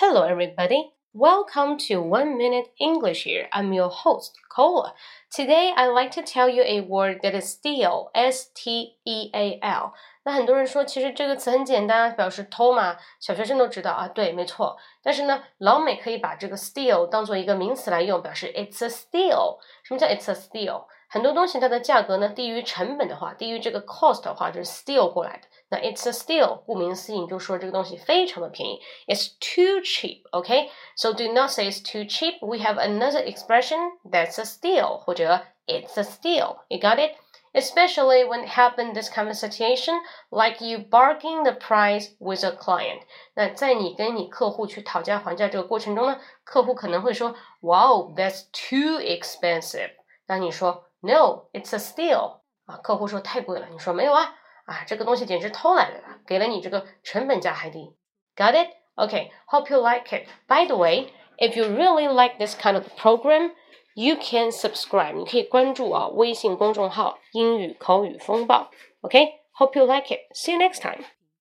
Hello, everybody. Welcome to One Minute English here. I'm your host, Cola. Today, I'd like to tell you a word that is steal, S T E A L. 那很多人说，其实这个词很简单，表示偷嘛，小学生都知道啊。对，没错。但是呢，老美可以把这个 steal 当做一个名词来用，表示 it's a steal。什么叫 it's a steal？很多东西它的价格呢低于成本的话，低于这个 cost 的话，就是 steal 过来的。 那 it's a steal，顾名思义就说这个东西非常的便宜，it's too cheap。OK，so do not say it's too cheap. We have another expression that's a steal，或者 it's a steal. You got it? Especially when it happen this kind of situation, like you bargain the price with a client。那在你跟你客户去讨价还价这个过程中呢，客户可能会说，Wow, that's too expensive。那你说 No, it's a steal 啊，客户说太贵了，你说没有啊， 啊，这个东西简直偷来的，给了你这个成本价还低。Got it? Okay, hope you like it. By the way, if you really like this kind of program, you can subscribe. 你可以关注啊微信公众号英语口语风暴。Okay, hope you like it. See you next time.